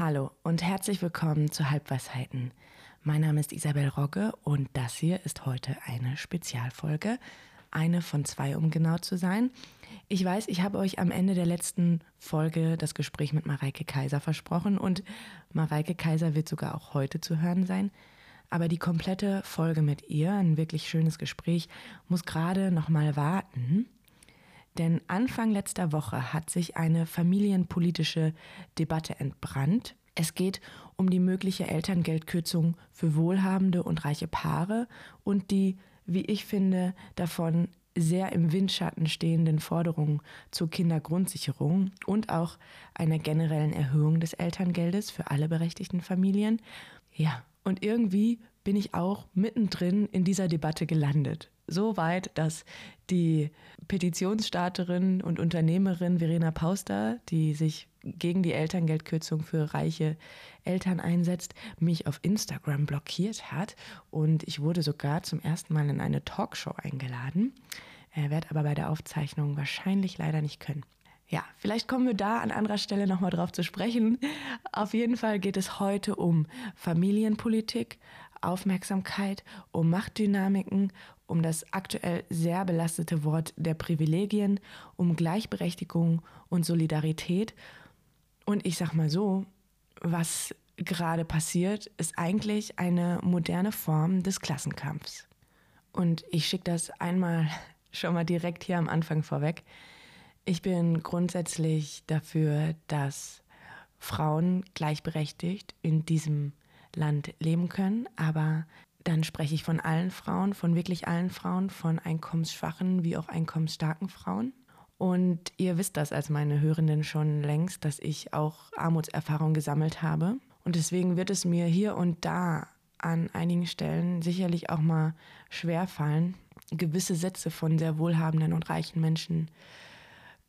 Hallo und herzlich willkommen zu Halbweisheiten. Mein Name ist Isabel Rogge und das hier ist heute eine Spezialfolge. Eine von zwei, um genau zu sein. Ich weiß, ich habe euch am Ende der letzten Folge das Gespräch mit Mareike Kaiser versprochen und Mareike Kaiser wird sogar auch heute zu hören sein. Aber die komplette Folge mit ihr, ein wirklich schönes Gespräch, muss gerade noch mal warten. Denn Anfang letzter Woche hat sich eine familienpolitische Debatte entbrannt. Es geht um die mögliche Elterngeldkürzung für wohlhabende und reiche Paare und die, wie ich finde, davon sehr im Windschatten stehenden Forderungen zur Kindergrundsicherung und auch einer generellen Erhöhung des Elterngeldes für alle berechtigten Familien. Ja, und irgendwie bin ich auch mittendrin in dieser Debatte gelandet so weit, dass die Petitionsstarterin und Unternehmerin Verena Pauster, die sich gegen die Elterngeldkürzung für reiche Eltern einsetzt, mich auf Instagram blockiert hat und ich wurde sogar zum ersten Mal in eine Talkshow eingeladen, äh, werde aber bei der Aufzeichnung wahrscheinlich leider nicht können. Ja, vielleicht kommen wir da an anderer Stelle nochmal drauf zu sprechen. Auf jeden Fall geht es heute um Familienpolitik, Aufmerksamkeit, um Machtdynamiken, um das aktuell sehr belastete Wort der Privilegien, um Gleichberechtigung und Solidarität. Und ich sag mal so, was gerade passiert, ist eigentlich eine moderne Form des Klassenkampfs. Und ich schicke das einmal schon mal direkt hier am Anfang vorweg. Ich bin grundsätzlich dafür, dass Frauen gleichberechtigt in diesem Land leben können, aber dann spreche ich von allen Frauen, von wirklich allen Frauen, von einkommensschwachen wie auch einkommensstarken Frauen. Und ihr wisst das als meine Hörenden schon längst, dass ich auch Armutserfahrung gesammelt habe. Und deswegen wird es mir hier und da an einigen Stellen sicherlich auch mal schwer fallen, gewisse Sätze von sehr wohlhabenden und reichen Menschen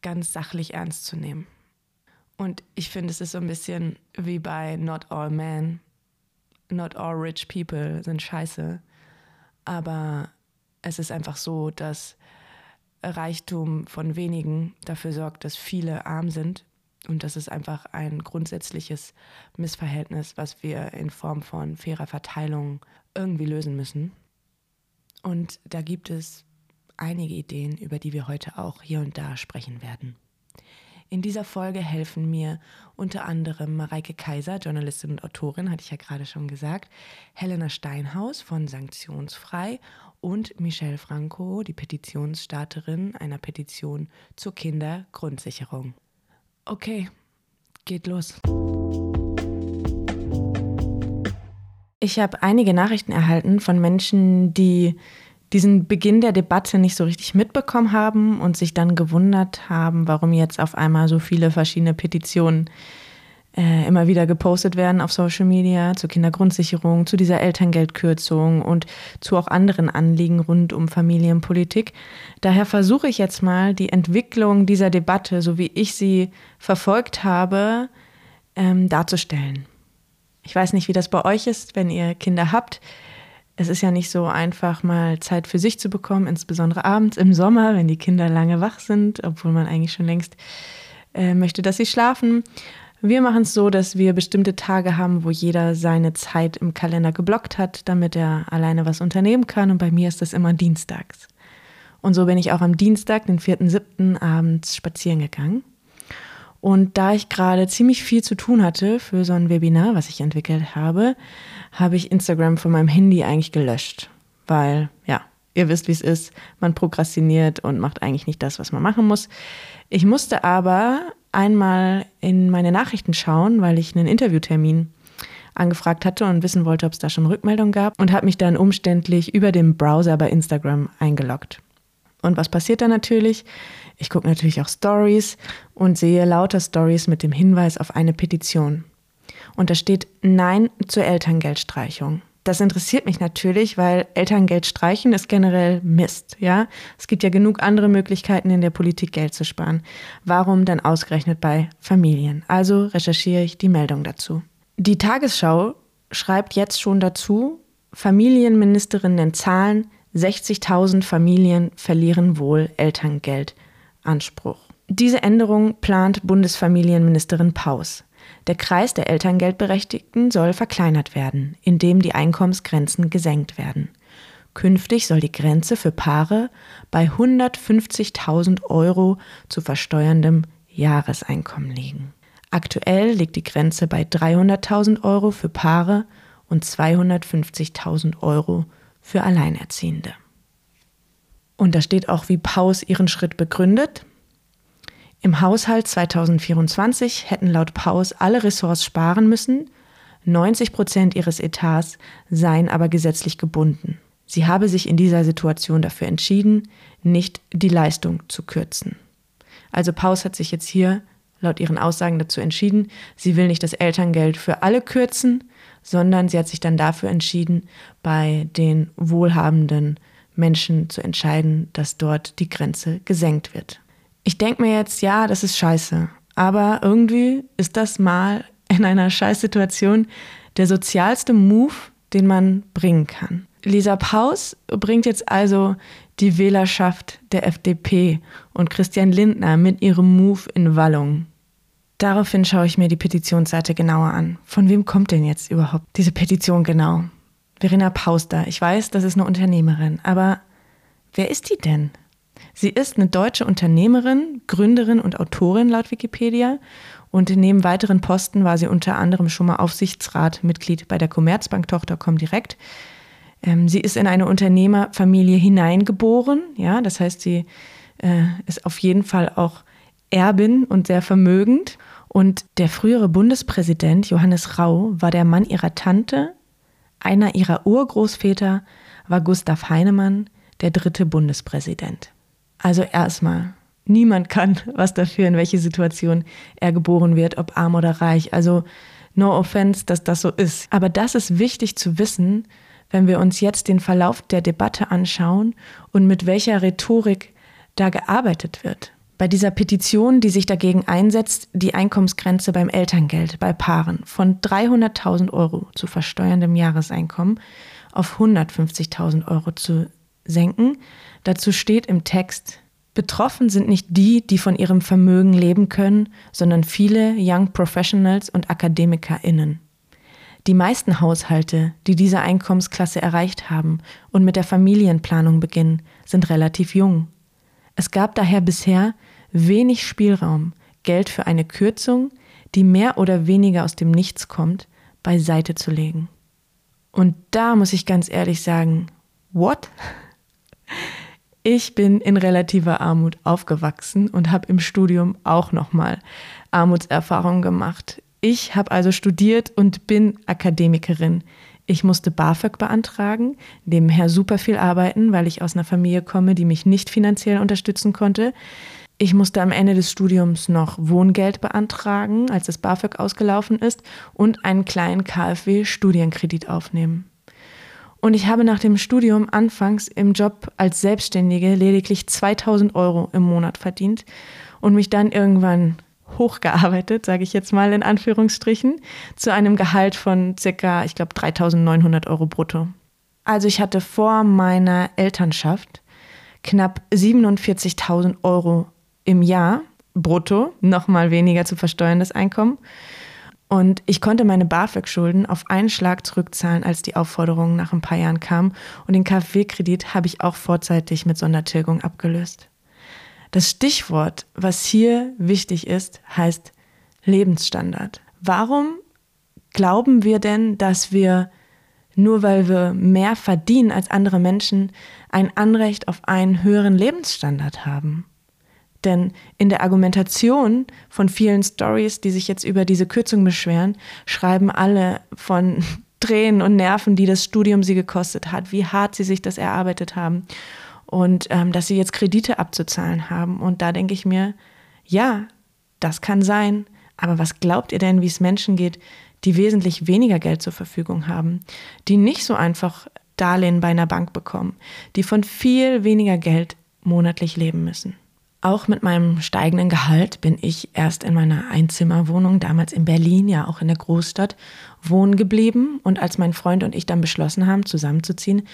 ganz sachlich ernst zu nehmen. Und ich finde, es ist so ein bisschen wie bei Not All Men, not all rich people sind scheiße. Aber es ist einfach so, dass Reichtum von wenigen dafür sorgt, dass viele arm sind. Und das ist einfach ein grundsätzliches Missverhältnis, was wir in Form von fairer Verteilung irgendwie lösen müssen. Und da gibt es einige Ideen, über die wir heute auch hier und da sprechen werden. In dieser Folge helfen mir unter anderem Mareike Kaiser, Journalistin und Autorin, hatte ich ja gerade schon gesagt, Helena Steinhaus von Sanktionsfrei und Michelle Franco, die Petitionsstarterin einer Petition zur Kindergrundsicherung. Okay, geht los. Ich habe einige Nachrichten erhalten von Menschen, die diesen Beginn der Debatte nicht so richtig mitbekommen haben und sich dann gewundert haben, warum jetzt auf einmal so viele verschiedene Petitionen äh, immer wieder gepostet werden auf Social Media zur Kindergrundsicherung, zu dieser Elterngeldkürzung und zu auch anderen Anliegen rund um Familienpolitik. Daher versuche ich jetzt mal die Entwicklung dieser Debatte, so wie ich sie verfolgt habe, ähm, darzustellen. Ich weiß nicht, wie das bei euch ist, wenn ihr Kinder habt es ist ja nicht so einfach, mal Zeit für sich zu bekommen, insbesondere abends im Sommer, wenn die Kinder lange wach sind, obwohl man eigentlich schon längst äh, möchte, dass sie schlafen. Wir machen es so, dass wir bestimmte Tage haben, wo jeder seine Zeit im Kalender geblockt hat, damit er alleine was unternehmen kann. Und bei mir ist das immer dienstags. Und so bin ich auch am Dienstag, den 4.7. abends spazieren gegangen. Und da ich gerade ziemlich viel zu tun hatte für so ein Webinar, was ich entwickelt habe, habe ich Instagram von meinem Handy eigentlich gelöscht. Weil, ja, ihr wisst, wie es ist. Man prokrastiniert und macht eigentlich nicht das, was man machen muss. Ich musste aber einmal in meine Nachrichten schauen, weil ich einen Interviewtermin angefragt hatte und wissen wollte, ob es da schon Rückmeldungen gab und habe mich dann umständlich über den Browser bei Instagram eingeloggt. Und was passiert da natürlich? Ich gucke natürlich auch Stories und sehe lauter Stories mit dem Hinweis auf eine Petition. Und da steht Nein zur Elterngeldstreichung. Das interessiert mich natürlich, weil Elterngeld streichen ist generell Mist, ja? Es gibt ja genug andere Möglichkeiten in der Politik Geld zu sparen. Warum dann ausgerechnet bei Familien? Also recherchiere ich die Meldung dazu. Die Tagesschau schreibt jetzt schon dazu, Familienministerinnen Zahlen, 60.000 Familien verlieren wohl Elterngeldanspruch. Diese Änderung plant Bundesfamilienministerin Paus. Der Kreis der Elterngeldberechtigten soll verkleinert werden, indem die Einkommensgrenzen gesenkt werden. Künftig soll die Grenze für Paare bei 150.000 Euro zu versteuerndem Jahreseinkommen liegen. Aktuell liegt die Grenze bei 300.000 Euro für Paare und 250.000 Euro für Alleinerziehende. Und da steht auch, wie Paus ihren Schritt begründet. Im Haushalt 2024 hätten laut Paus alle Ressorts sparen müssen, 90 Prozent ihres Etats seien aber gesetzlich gebunden. Sie habe sich in dieser Situation dafür entschieden, nicht die Leistung zu kürzen. Also Paus hat sich jetzt hier laut ihren Aussagen dazu entschieden, sie will nicht das Elterngeld für alle kürzen, sondern sie hat sich dann dafür entschieden, bei den wohlhabenden Menschen zu entscheiden, dass dort die Grenze gesenkt wird. Ich denke mir jetzt, ja, das ist scheiße, aber irgendwie ist das mal in einer Scheißsituation der sozialste Move, den man bringen kann. Lisa Paus bringt jetzt also die Wählerschaft der FDP und Christian Lindner mit ihrem Move in Wallung. Daraufhin schaue ich mir die Petitionsseite genauer an. Von wem kommt denn jetzt überhaupt diese Petition genau? Verena Pauster. Ich weiß, das ist eine Unternehmerin, aber wer ist die denn? Sie ist eine deutsche Unternehmerin, Gründerin und Autorin laut Wikipedia und neben weiteren Posten war sie unter anderem schon mal Aufsichtsratmitglied bei der Commerzbank-Tochter Comdirect. Ähm, sie ist in eine Unternehmerfamilie hineingeboren, ja, das heißt, sie äh, ist auf jeden Fall auch Erbin und sehr vermögend. Und der frühere Bundespräsident Johannes Rau war der Mann ihrer Tante. Einer ihrer Urgroßväter war Gustav Heinemann, der dritte Bundespräsident. Also erstmal, niemand kann was dafür, in welche Situation er geboren wird, ob arm oder reich. Also no offense, dass das so ist. Aber das ist wichtig zu wissen, wenn wir uns jetzt den Verlauf der Debatte anschauen und mit welcher Rhetorik da gearbeitet wird. Bei dieser Petition, die sich dagegen einsetzt, die Einkommensgrenze beim Elterngeld bei Paaren von 300.000 Euro zu versteuerndem Jahreseinkommen auf 150.000 Euro zu senken, dazu steht im Text, Betroffen sind nicht die, die von ihrem Vermögen leben können, sondern viele Young Professionals und AkademikerInnen. Die meisten Haushalte, die diese Einkommensklasse erreicht haben und mit der Familienplanung beginnen, sind relativ jung. Es gab daher bisher wenig Spielraum, Geld für eine Kürzung, die mehr oder weniger aus dem Nichts kommt, beiseite zu legen. Und da muss ich ganz ehrlich sagen, what? Ich bin in relativer Armut aufgewachsen und habe im Studium auch nochmal Armutserfahrungen gemacht. Ich habe also studiert und bin Akademikerin. Ich musste BAföG beantragen, nebenher super viel arbeiten, weil ich aus einer Familie komme, die mich nicht finanziell unterstützen konnte. Ich musste am Ende des Studiums noch Wohngeld beantragen, als das BAföG ausgelaufen ist, und einen kleinen KfW-Studienkredit aufnehmen. Und ich habe nach dem Studium anfangs im Job als Selbstständige lediglich 2000 Euro im Monat verdient und mich dann irgendwann hochgearbeitet, sage ich jetzt mal in Anführungsstrichen, zu einem Gehalt von circa, ich glaube, 3900 Euro brutto. Also ich hatte vor meiner Elternschaft knapp 47.000 Euro im Jahr brutto, nochmal weniger zu versteuerndes Einkommen. Und ich konnte meine BAföG-Schulden auf einen Schlag zurückzahlen, als die Aufforderung nach ein paar Jahren kam. Und den KfW-Kredit habe ich auch vorzeitig mit Sondertilgung abgelöst. Das Stichwort, was hier wichtig ist, heißt Lebensstandard. Warum glauben wir denn, dass wir nur weil wir mehr verdienen als andere Menschen ein Anrecht auf einen höheren Lebensstandard haben? Denn in der Argumentation von vielen Stories, die sich jetzt über diese Kürzung beschweren, schreiben alle von Tränen und Nerven, die das Studium sie gekostet hat, wie hart sie sich das erarbeitet haben und ähm, dass sie jetzt Kredite abzuzahlen haben. Und da denke ich mir, ja, das kann sein, aber was glaubt ihr denn, wie es Menschen geht, die wesentlich weniger Geld zur Verfügung haben, die nicht so einfach Darlehen bei einer Bank bekommen, die von viel weniger Geld monatlich leben müssen? Auch mit meinem steigenden Gehalt bin ich erst in meiner Einzimmerwohnung, damals in Berlin, ja auch in der Großstadt, wohnen geblieben. Und als mein Freund und ich dann beschlossen haben, zusammenzuziehen,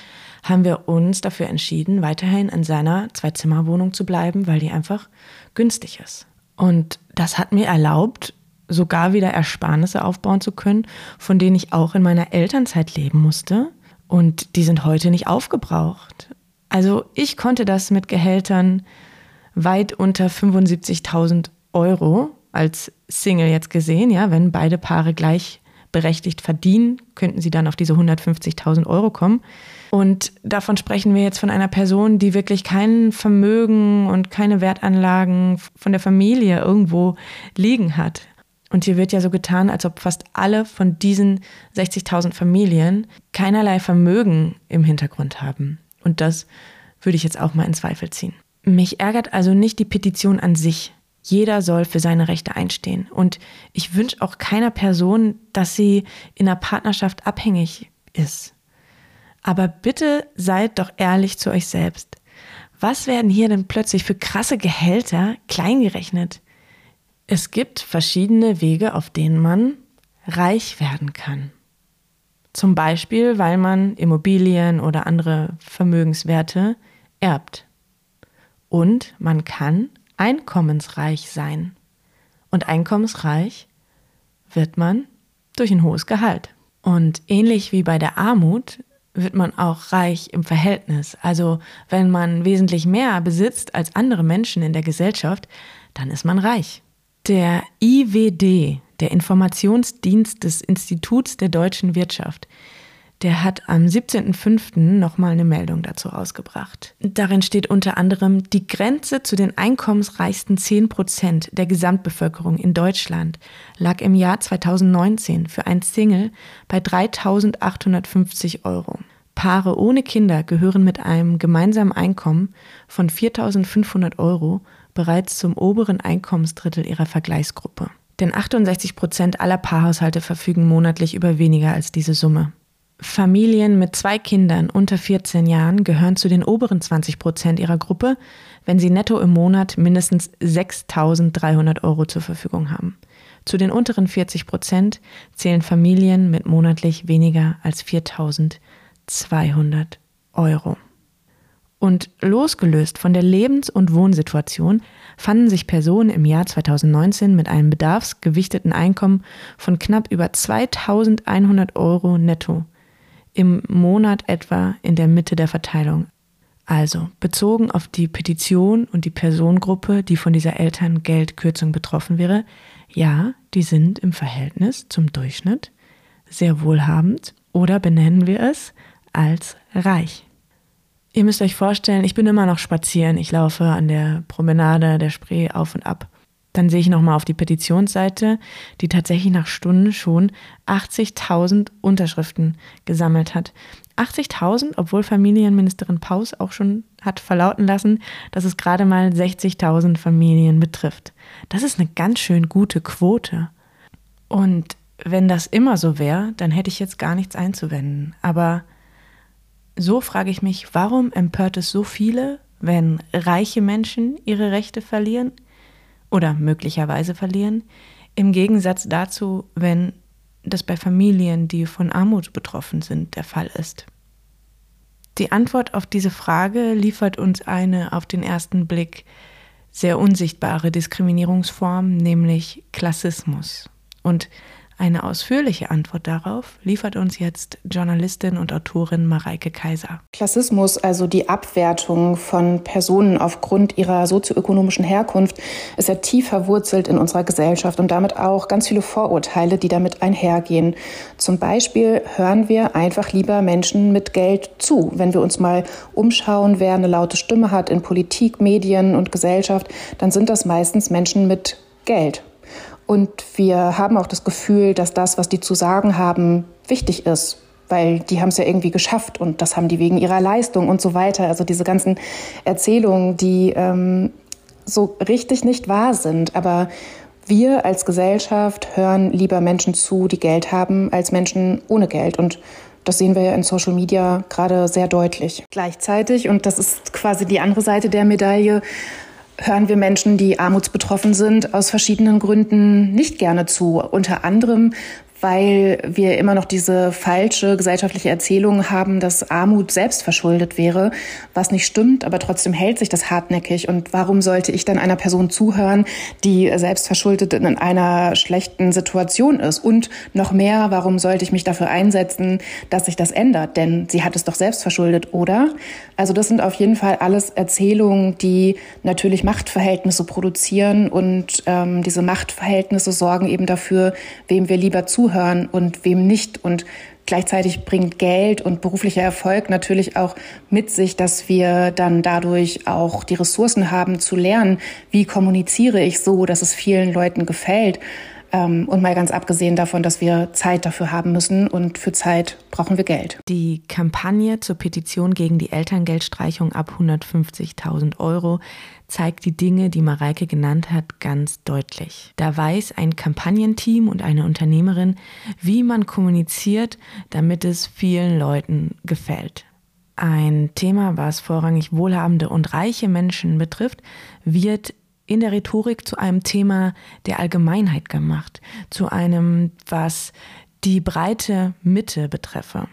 haben wir uns dafür entschieden, weiterhin in seiner Zwei-Zimmer-Wohnung zu bleiben, weil die einfach günstig ist. Und das hat mir erlaubt, sogar wieder Ersparnisse aufbauen zu können, von denen ich auch in meiner Elternzeit leben musste. Und die sind heute nicht aufgebraucht. Also ich konnte das mit Gehältern weit unter 75.000 Euro als Single jetzt gesehen, ja, wenn beide Paare gleichberechtigt verdienen, könnten sie dann auf diese 150.000 Euro kommen. Und davon sprechen wir jetzt von einer Person, die wirklich kein Vermögen und keine Wertanlagen von der Familie irgendwo liegen hat. Und hier wird ja so getan, als ob fast alle von diesen 60.000 Familien keinerlei Vermögen im Hintergrund haben. Und das würde ich jetzt auch mal in Zweifel ziehen. Mich ärgert also nicht die Petition an sich. Jeder soll für seine Rechte einstehen. Und ich wünsche auch keiner Person, dass sie in einer Partnerschaft abhängig ist. Aber bitte seid doch ehrlich zu euch selbst. Was werden hier denn plötzlich für krasse Gehälter kleingerechnet? Es gibt verschiedene Wege, auf denen man reich werden kann. Zum Beispiel, weil man Immobilien oder andere Vermögenswerte erbt. Und man kann einkommensreich sein. Und einkommensreich wird man durch ein hohes Gehalt. Und ähnlich wie bei der Armut wird man auch reich im Verhältnis. Also wenn man wesentlich mehr besitzt als andere Menschen in der Gesellschaft, dann ist man reich. Der IWD, der Informationsdienst des Instituts der deutschen Wirtschaft, der hat am 17.05. nochmal eine Meldung dazu rausgebracht. Darin steht unter anderem, die Grenze zu den einkommensreichsten 10 Prozent der Gesamtbevölkerung in Deutschland lag im Jahr 2019 für ein Single bei 3.850 Euro. Paare ohne Kinder gehören mit einem gemeinsamen Einkommen von 4.500 Euro bereits zum oberen Einkommensdrittel ihrer Vergleichsgruppe. Denn 68 Prozent aller Paarhaushalte verfügen monatlich über weniger als diese Summe. Familien mit zwei Kindern unter 14 Jahren gehören zu den oberen 20 Prozent ihrer Gruppe, wenn sie netto im Monat mindestens 6.300 Euro zur Verfügung haben. Zu den unteren 40 Prozent zählen Familien mit monatlich weniger als 4.200 Euro. Und losgelöst von der Lebens- und Wohnsituation fanden sich Personen im Jahr 2019 mit einem bedarfsgewichteten Einkommen von knapp über 2100 Euro netto im Monat etwa in der Mitte der Verteilung. Also bezogen auf die Petition und die Personengruppe, die von dieser Elterngeldkürzung betroffen wäre, ja, die sind im Verhältnis zum Durchschnitt sehr wohlhabend oder benennen wir es als reich. Ihr müsst euch vorstellen, ich bin immer noch spazieren. Ich laufe an der Promenade der Spree auf und ab. Dann sehe ich nochmal auf die Petitionsseite, die tatsächlich nach Stunden schon 80.000 Unterschriften gesammelt hat. 80.000, obwohl Familienministerin Paus auch schon hat verlauten lassen, dass es gerade mal 60.000 Familien betrifft. Das ist eine ganz schön gute Quote. Und wenn das immer so wäre, dann hätte ich jetzt gar nichts einzuwenden. Aber so frage ich mich, warum empört es so viele, wenn reiche Menschen ihre Rechte verlieren? Oder möglicherweise verlieren, im Gegensatz dazu, wenn das bei Familien, die von Armut betroffen sind, der Fall ist. Die Antwort auf diese Frage liefert uns eine auf den ersten Blick sehr unsichtbare Diskriminierungsform, nämlich Klassismus. Und eine ausführliche Antwort darauf liefert uns jetzt Journalistin und Autorin Mareike Kaiser. Klassismus, also die Abwertung von Personen aufgrund ihrer sozioökonomischen Herkunft, ist ja tief verwurzelt in unserer Gesellschaft und damit auch ganz viele Vorurteile, die damit einhergehen. Zum Beispiel hören wir einfach lieber Menschen mit Geld zu. Wenn wir uns mal umschauen, wer eine laute Stimme hat in Politik, Medien und Gesellschaft, dann sind das meistens Menschen mit Geld. Und wir haben auch das Gefühl, dass das, was die zu sagen haben, wichtig ist, weil die haben es ja irgendwie geschafft und das haben die wegen ihrer Leistung und so weiter. Also diese ganzen Erzählungen, die ähm, so richtig nicht wahr sind. Aber wir als Gesellschaft hören lieber Menschen zu, die Geld haben, als Menschen ohne Geld. Und das sehen wir ja in Social Media gerade sehr deutlich. Gleichzeitig, und das ist quasi die andere Seite der Medaille, hören wir Menschen, die armutsbetroffen sind, aus verschiedenen Gründen nicht gerne zu. Unter anderem, weil wir immer noch diese falsche gesellschaftliche Erzählung haben, dass Armut selbst verschuldet wäre, was nicht stimmt, aber trotzdem hält sich das hartnäckig. Und warum sollte ich dann einer Person zuhören, die selbst verschuldet in einer schlechten Situation ist? Und noch mehr, warum sollte ich mich dafür einsetzen, dass sich das ändert? Denn sie hat es doch selbst verschuldet, oder? Also das sind auf jeden Fall alles Erzählungen, die natürlich Machtverhältnisse produzieren und ähm, diese Machtverhältnisse sorgen eben dafür, wem wir lieber zuhören zuhören und wem nicht. Und gleichzeitig bringt Geld und beruflicher Erfolg natürlich auch mit sich, dass wir dann dadurch auch die Ressourcen haben zu lernen, wie kommuniziere ich so, dass es vielen Leuten gefällt. Ähm, und mal ganz abgesehen davon, dass wir Zeit dafür haben müssen und für Zeit brauchen wir Geld. Die Kampagne zur Petition gegen die Elterngeldstreichung ab 150.000 Euro zeigt die Dinge, die Mareike genannt hat, ganz deutlich. Da weiß ein Kampagnenteam und eine Unternehmerin, wie man kommuniziert, damit es vielen Leuten gefällt. Ein Thema, was vorrangig wohlhabende und reiche Menschen betrifft, wird in der Rhetorik zu einem Thema der Allgemeinheit gemacht, zu einem, was die breite Mitte betreffe.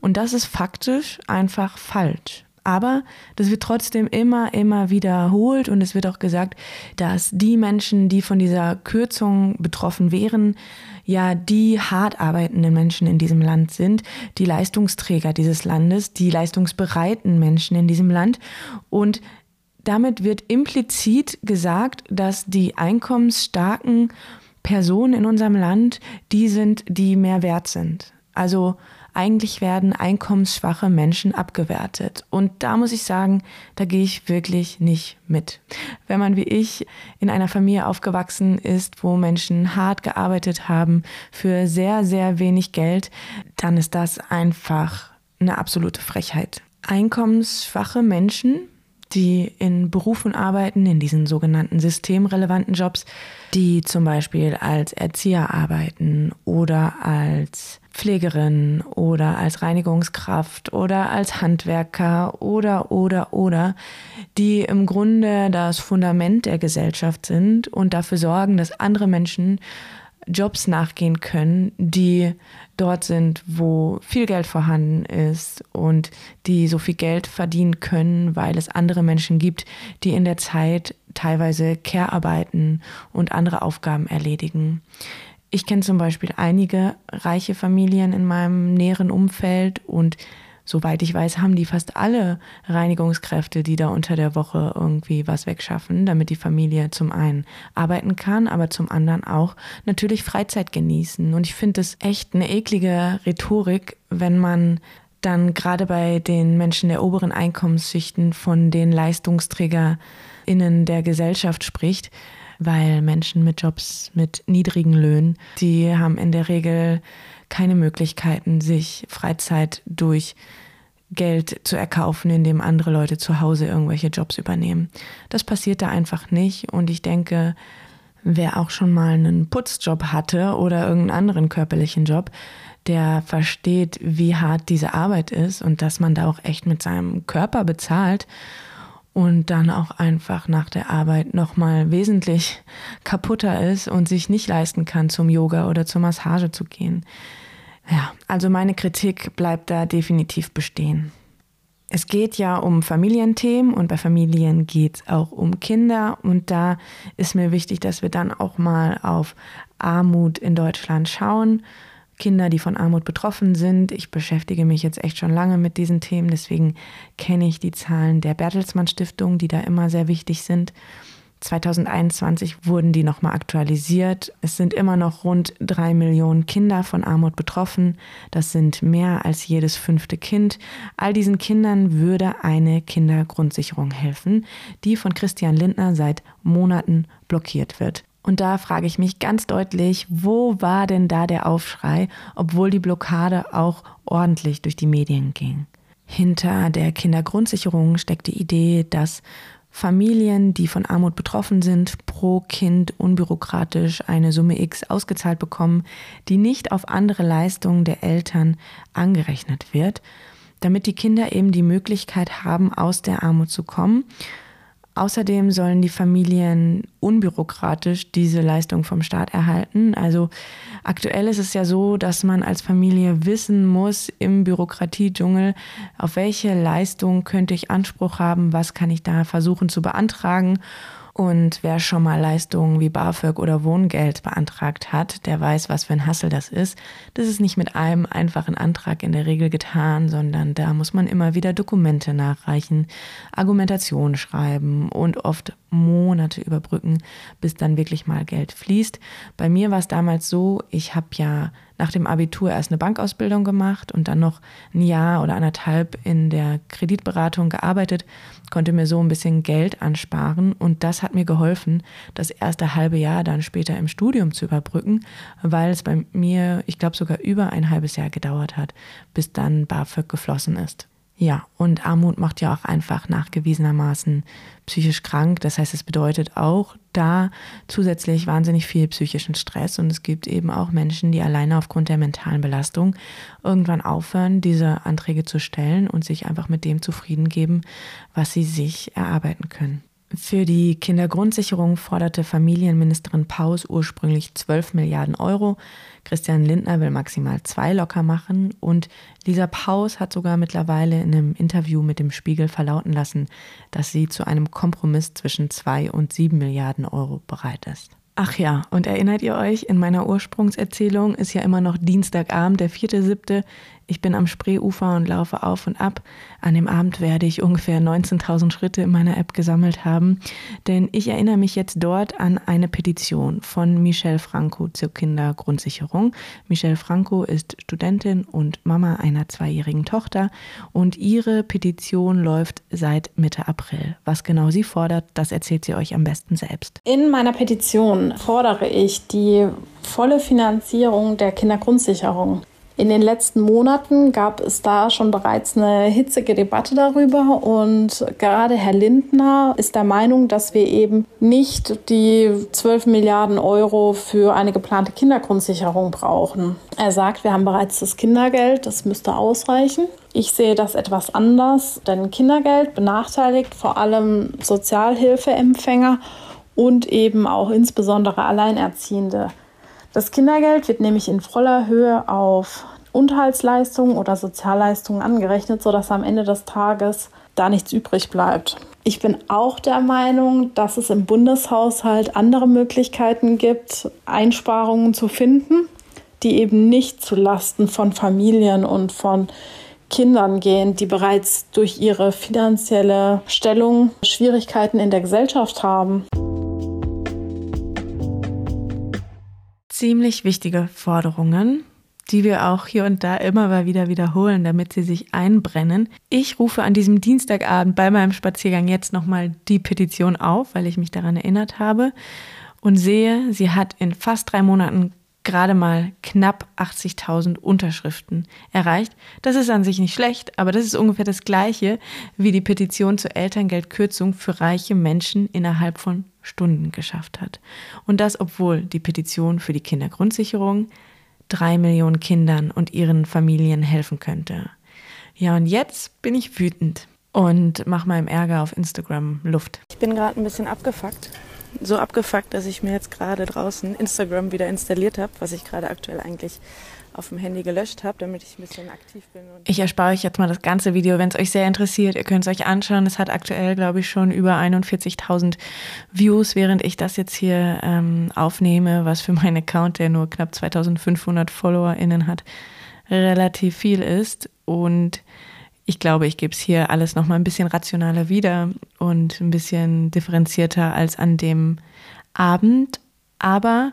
Und das ist faktisch einfach falsch. Aber das wird trotzdem immer, immer wiederholt und es wird auch gesagt, dass die Menschen, die von dieser Kürzung betroffen wären, ja die hart arbeitenden Menschen in diesem Land sind, die Leistungsträger dieses Landes, die leistungsbereiten Menschen in diesem Land. Und damit wird implizit gesagt, dass die einkommensstarken Personen in unserem Land die sind, die mehr wert sind. Also eigentlich werden einkommensschwache Menschen abgewertet. Und da muss ich sagen, da gehe ich wirklich nicht mit. Wenn man wie ich in einer Familie aufgewachsen ist, wo Menschen hart gearbeitet haben für sehr, sehr wenig Geld, dann ist das einfach eine absolute Frechheit. Einkommensschwache Menschen die in Berufen arbeiten, in diesen sogenannten systemrelevanten Jobs, die zum Beispiel als Erzieher arbeiten oder als Pflegerin oder als Reinigungskraft oder als Handwerker oder oder oder, die im Grunde das Fundament der Gesellschaft sind und dafür sorgen, dass andere Menschen Jobs nachgehen können, die dort sind, wo viel Geld vorhanden ist und die so viel Geld verdienen können, weil es andere Menschen gibt, die in der Zeit teilweise Care-Arbeiten und andere Aufgaben erledigen. Ich kenne zum Beispiel einige reiche Familien in meinem näheren Umfeld und soweit ich weiß, haben die fast alle Reinigungskräfte, die da unter der Woche irgendwie was wegschaffen, damit die Familie zum einen arbeiten kann, aber zum anderen auch natürlich Freizeit genießen. Und ich finde es echt eine eklige Rhetorik, wenn man dann gerade bei den Menschen der oberen Einkommensschichten von den LeistungsträgerInnen der Gesellschaft spricht, weil Menschen mit Jobs mit niedrigen Löhnen, die haben in der Regel keine Möglichkeiten, sich Freizeit durch Geld zu erkaufen, indem andere Leute zu Hause irgendwelche Jobs übernehmen. Das passiert da einfach nicht und ich denke, wer auch schon mal einen Putzjob hatte oder irgendeinen anderen körperlichen Job, der versteht, wie hart diese Arbeit ist und dass man da auch echt mit seinem Körper bezahlt und dann auch einfach nach der Arbeit nochmal wesentlich kaputter ist und sich nicht leisten kann, zum Yoga oder zur Massage zu gehen. Ja, also meine Kritik bleibt da definitiv bestehen. Es geht ja um Familienthemen und bei Familien geht es auch um Kinder und da ist mir wichtig, dass wir dann auch mal auf Armut in Deutschland schauen. Kinder, die von Armut betroffen sind. Ich beschäftige mich jetzt echt schon lange mit diesen Themen, deswegen kenne ich die Zahlen der Bertelsmann Stiftung, die da immer sehr wichtig sind. 2021 wurden die nochmal aktualisiert. Es sind immer noch rund drei Millionen Kinder von Armut betroffen. Das sind mehr als jedes fünfte Kind. All diesen Kindern würde eine Kindergrundsicherung helfen, die von Christian Lindner seit Monaten blockiert wird. Und da frage ich mich ganz deutlich, wo war denn da der Aufschrei, obwohl die Blockade auch ordentlich durch die Medien ging? Hinter der Kindergrundsicherung steckt die Idee, dass Familien, die von Armut betroffen sind, pro Kind unbürokratisch eine Summe X ausgezahlt bekommen, die nicht auf andere Leistungen der Eltern angerechnet wird, damit die Kinder eben die Möglichkeit haben, aus der Armut zu kommen Außerdem sollen die Familien unbürokratisch diese Leistung vom Staat erhalten. Also aktuell ist es ja so, dass man als Familie wissen muss im Bürokratiedschungel, auf welche Leistung könnte ich Anspruch haben, was kann ich da versuchen zu beantragen. Und wer schon mal Leistungen wie BAföG oder Wohngeld beantragt hat, der weiß, was für ein Hassel das ist. Das ist nicht mit einem einfachen Antrag in der Regel getan, sondern da muss man immer wieder Dokumente nachreichen, Argumentation schreiben und oft Monate überbrücken, bis dann wirklich mal Geld fließt. Bei mir war es damals so, ich habe ja nach dem Abitur erst eine Bankausbildung gemacht und dann noch ein Jahr oder anderthalb in der Kreditberatung gearbeitet, konnte mir so ein bisschen Geld ansparen und das hat mir geholfen, das erste halbe Jahr dann später im Studium zu überbrücken, weil es bei mir, ich glaube, sogar über ein halbes Jahr gedauert hat, bis dann BAföG geflossen ist. Ja, und Armut macht ja auch einfach nachgewiesenermaßen psychisch krank. Das heißt, es bedeutet auch da zusätzlich wahnsinnig viel psychischen Stress. Und es gibt eben auch Menschen, die alleine aufgrund der mentalen Belastung irgendwann aufhören, diese Anträge zu stellen und sich einfach mit dem zufrieden geben, was sie sich erarbeiten können. Für die Kindergrundsicherung forderte Familienministerin Paus ursprünglich 12 Milliarden Euro. Christian Lindner will maximal zwei locker machen. Und Lisa Paus hat sogar mittlerweile in einem Interview mit dem Spiegel verlauten lassen, dass sie zu einem Kompromiss zwischen zwei und sieben Milliarden Euro bereit ist. Ach ja, und erinnert ihr euch, in meiner Ursprungserzählung ist ja immer noch Dienstagabend, der vierte, siebte. Ich bin am Spreeufer und laufe auf und ab. An dem Abend werde ich ungefähr 19.000 Schritte in meiner App gesammelt haben, denn ich erinnere mich jetzt dort an eine Petition von Michelle Franco zur Kindergrundsicherung. Michelle Franco ist Studentin und Mama einer zweijährigen Tochter und ihre Petition läuft seit Mitte April. Was genau sie fordert, das erzählt sie euch am besten selbst. In meiner Petition fordere ich die volle Finanzierung der Kindergrundsicherung. In den letzten Monaten gab es da schon bereits eine hitzige Debatte darüber und gerade Herr Lindner ist der Meinung, dass wir eben nicht die 12 Milliarden Euro für eine geplante Kindergrundsicherung brauchen. Er sagt, wir haben bereits das Kindergeld, das müsste ausreichen. Ich sehe das etwas anders, denn Kindergeld benachteiligt vor allem Sozialhilfeempfänger und eben auch insbesondere Alleinerziehende. Das Kindergeld wird nämlich in voller Höhe auf Unterhaltsleistungen oder Sozialleistungen angerechnet, sodass am Ende des Tages da nichts übrig bleibt. Ich bin auch der Meinung, dass es im Bundeshaushalt andere Möglichkeiten gibt, Einsparungen zu finden, die eben nicht zu Lasten von Familien und von Kindern gehen, die bereits durch ihre finanzielle Stellung Schwierigkeiten in der Gesellschaft haben. Ziemlich wichtige Forderungen, die wir auch hier und da immer mal wieder wiederholen, damit sie sich einbrennen. Ich rufe an diesem Dienstagabend bei meinem Spaziergang jetzt nochmal die Petition auf, weil ich mich daran erinnert habe und sehe, sie hat in fast drei Monaten gerade mal knapp 80.000 Unterschriften erreicht. Das ist an sich nicht schlecht, aber das ist ungefähr das gleiche wie die Petition zur Elterngeldkürzung für reiche Menschen innerhalb von Stunden geschafft hat. Und das, obwohl die Petition für die Kindergrundsicherung drei Millionen Kindern und ihren Familien helfen könnte. Ja, und jetzt bin ich wütend und mache meinem Ärger auf Instagram Luft. Ich bin gerade ein bisschen abgefuckt so abgefuckt, dass ich mir jetzt gerade draußen Instagram wieder installiert habe, was ich gerade aktuell eigentlich auf dem Handy gelöscht habe, damit ich ein bisschen aktiv bin. ich erspare euch jetzt mal das ganze Video, wenn es euch sehr interessiert. Ihr könnt es euch anschauen. Es hat aktuell, glaube ich, schon über 41.000 Views, während ich das jetzt hier ähm, aufnehme, was für meinen Account, der nur knapp 2.500 FollowerInnen hat, relativ viel ist. Und ich glaube, ich gebe es hier alles nochmal ein bisschen rationaler wieder und ein bisschen differenzierter als an dem Abend. Aber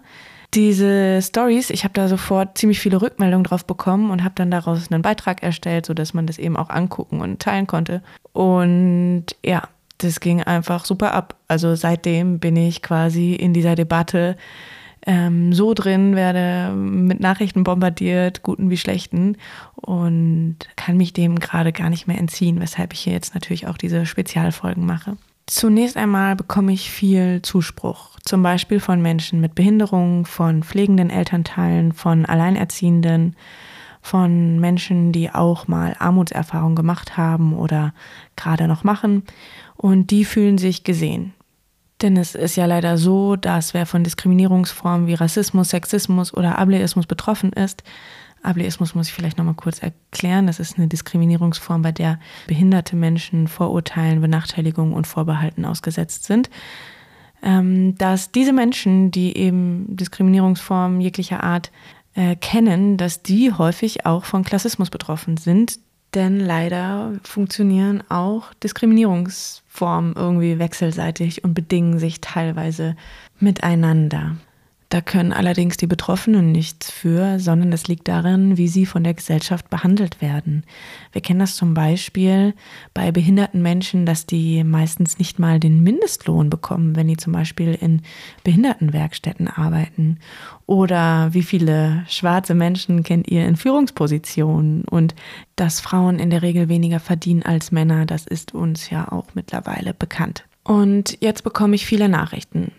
diese Stories, ich habe da sofort ziemlich viele Rückmeldungen drauf bekommen und habe dann daraus einen Beitrag erstellt, sodass man das eben auch angucken und teilen konnte. Und ja, das ging einfach super ab. Also seitdem bin ich quasi in dieser Debatte ähm, so drin, werde mit Nachrichten bombardiert, guten wie schlechten und kann mich dem gerade gar nicht mehr entziehen, weshalb ich hier jetzt natürlich auch diese Spezialfolgen mache. Zunächst einmal bekomme ich viel Zuspruch, zum Beispiel von Menschen mit Behinderung, von pflegenden Elternteilen, von Alleinerziehenden, von Menschen, die auch mal Armutserfahrung gemacht haben oder gerade noch machen. Und die fühlen sich gesehen. Denn es ist ja leider so, dass wer von Diskriminierungsformen wie Rassismus, Sexismus oder Ableismus betroffen ist, Ableismus muss ich vielleicht nochmal kurz erklären. Das ist eine Diskriminierungsform, bei der behinderte Menschen Vorurteilen, Benachteiligungen und Vorbehalten ausgesetzt sind. Ähm, dass diese Menschen, die eben Diskriminierungsformen jeglicher Art äh, kennen, dass die häufig auch von Klassismus betroffen sind. Denn leider funktionieren auch Diskriminierungsformen irgendwie wechselseitig und bedingen sich teilweise miteinander. Da können allerdings die Betroffenen nichts für, sondern es liegt darin, wie sie von der Gesellschaft behandelt werden. Wir kennen das zum Beispiel bei behinderten Menschen, dass die meistens nicht mal den Mindestlohn bekommen, wenn die zum Beispiel in Behindertenwerkstätten arbeiten. Oder wie viele schwarze Menschen kennt ihr in Führungspositionen und dass Frauen in der Regel weniger verdienen als Männer, das ist uns ja auch mittlerweile bekannt. Und jetzt bekomme ich viele Nachrichten